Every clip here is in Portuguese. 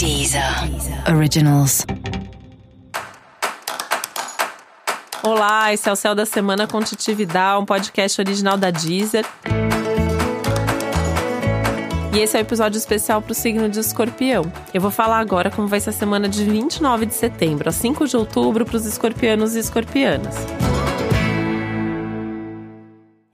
Deezer Originals. Olá, esse é o Céu da Semana com Titi Vidal, um podcast original da Deezer. E esse é o um episódio especial para o signo de escorpião. Eu vou falar agora como vai ser a semana de 29 de setembro a 5 de outubro para os escorpianos e escorpianas.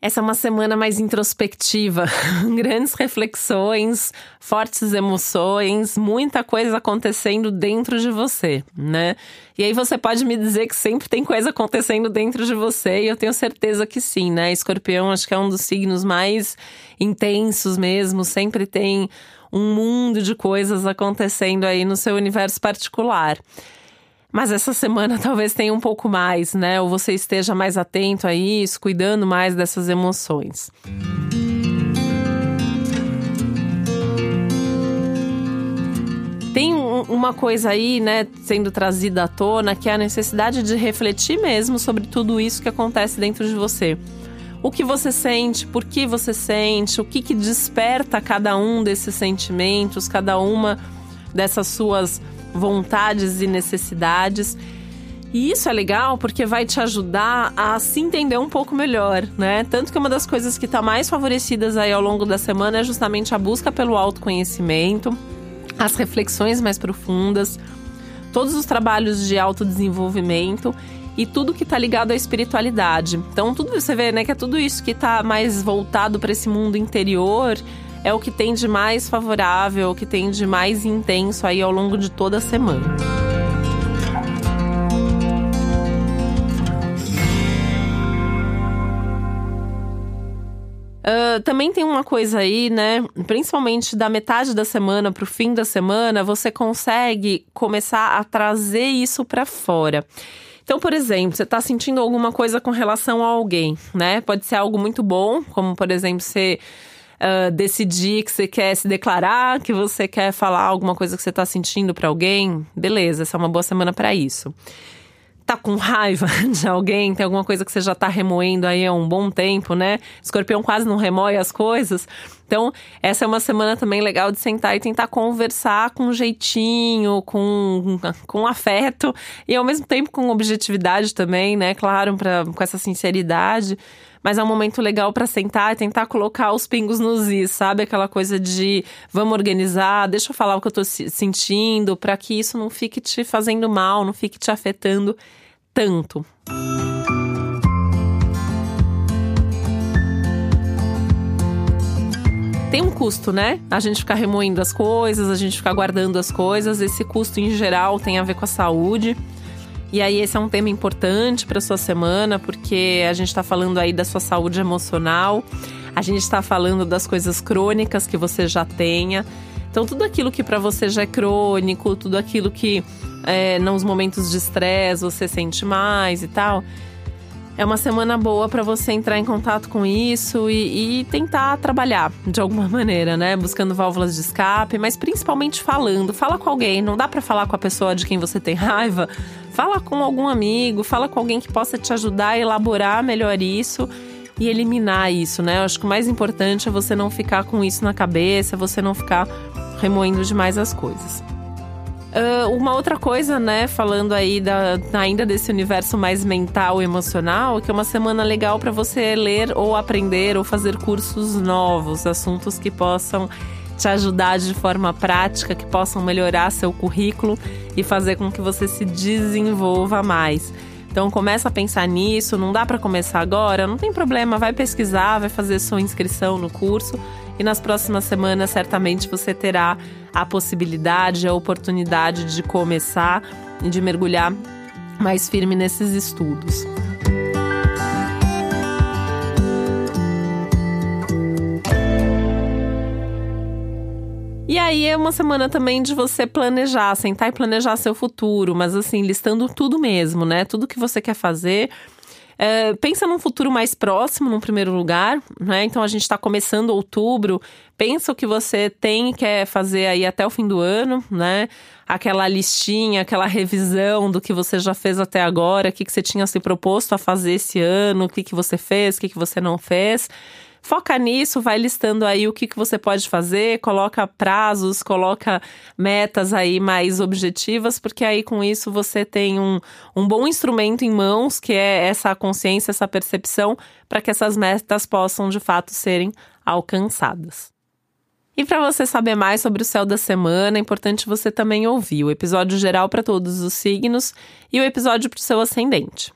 Essa é uma semana mais introspectiva, grandes reflexões, fortes emoções, muita coisa acontecendo dentro de você, né? E aí você pode me dizer que sempre tem coisa acontecendo dentro de você, e eu tenho certeza que sim, né? Escorpião acho que é um dos signos mais intensos mesmo, sempre tem um mundo de coisas acontecendo aí no seu universo particular. Mas essa semana talvez tenha um pouco mais, né? Ou você esteja mais atento a isso, cuidando mais dessas emoções. Tem uma coisa aí, né, sendo trazida à tona, que é a necessidade de refletir mesmo sobre tudo isso que acontece dentro de você. O que você sente, por que você sente, o que, que desperta cada um desses sentimentos, cada uma dessas suas vontades e necessidades. E isso é legal porque vai te ajudar a se entender um pouco melhor, né? Tanto que uma das coisas que está mais favorecidas aí ao longo da semana é justamente a busca pelo autoconhecimento, as reflexões mais profundas, todos os trabalhos de autodesenvolvimento e tudo que está ligado à espiritualidade. Então, tudo você vê, né, que é tudo isso que está mais voltado para esse mundo interior é o que tem de mais favorável, o que tem de mais intenso aí ao longo de toda a semana. Uh, também tem uma coisa aí, né? Principalmente da metade da semana para o fim da semana, você consegue começar a trazer isso para fora. Então, por exemplo, você está sentindo alguma coisa com relação a alguém, né? Pode ser algo muito bom, como por exemplo, você uh, decidir que você quer se declarar, que você quer falar alguma coisa que você está sentindo para alguém, beleza, essa é uma boa semana para isso. Tá com raiva de alguém, tem alguma coisa que você já tá remoendo aí há um bom tempo, né? Escorpião quase não remoe as coisas. Então, essa é uma semana também legal de sentar e tentar conversar com jeitinho, com, com afeto e ao mesmo tempo com objetividade também, né? Claro, pra, com essa sinceridade mas é um momento legal para sentar e tentar colocar os pingos nos is, sabe? Aquela coisa de vamos organizar, deixa eu falar o que eu tô sentindo, para que isso não fique te fazendo mal, não fique te afetando tanto. tem um custo, né? A gente ficar remoendo as coisas, a gente ficar guardando as coisas. Esse custo, em geral, tem a ver com a saúde. E aí esse é um tema importante para sua semana, porque a gente está falando aí da sua saúde emocional, a gente está falando das coisas crônicas que você já tenha. Então tudo aquilo que para você já é crônico, tudo aquilo que é, nos momentos de estresse você sente mais e tal, é uma semana boa para você entrar em contato com isso e, e, tentar trabalhar de alguma maneira, né? Buscando válvulas de escape, mas principalmente falando. Fala com alguém. Não dá para falar com a pessoa de quem você tem raiva. Fala com algum amigo, fala com alguém que possa te ajudar a elaborar melhor isso e eliminar isso, né? Eu acho que o mais importante é você não ficar com isso na cabeça, você não ficar remoendo demais as coisas. Uh, uma outra coisa, né, falando aí da, ainda desse universo mais mental e emocional, que é uma semana legal para você ler ou aprender ou fazer cursos novos, assuntos que possam te ajudar de forma prática, que possam melhorar seu currículo e fazer com que você se desenvolva mais. Então começa a pensar nisso, não dá para começar agora, não tem problema, vai pesquisar, vai fazer sua inscrição no curso e nas próximas semanas certamente você terá a possibilidade, a oportunidade de começar e de mergulhar mais firme nesses estudos. E aí é uma semana também de você planejar, sentar e planejar seu futuro, mas assim, listando tudo mesmo, né? Tudo que você quer fazer é, pensa num futuro mais próximo, num primeiro lugar, né? Então a gente está começando outubro. Pensa o que você tem e quer fazer aí até o fim do ano, né? Aquela listinha, aquela revisão do que você já fez até agora, o que, que você tinha se proposto a fazer esse ano, o que, que você fez, o que, que você não fez Foca nisso, vai listando aí o que, que você pode fazer, coloca prazos, coloca metas aí mais objetivas, porque aí com isso você tem um, um bom instrumento em mãos, que é essa consciência, essa percepção, para que essas metas possam de fato serem alcançadas. E para você saber mais sobre o céu da semana, é importante você também ouvir o episódio geral para todos os signos e o episódio para o seu ascendente.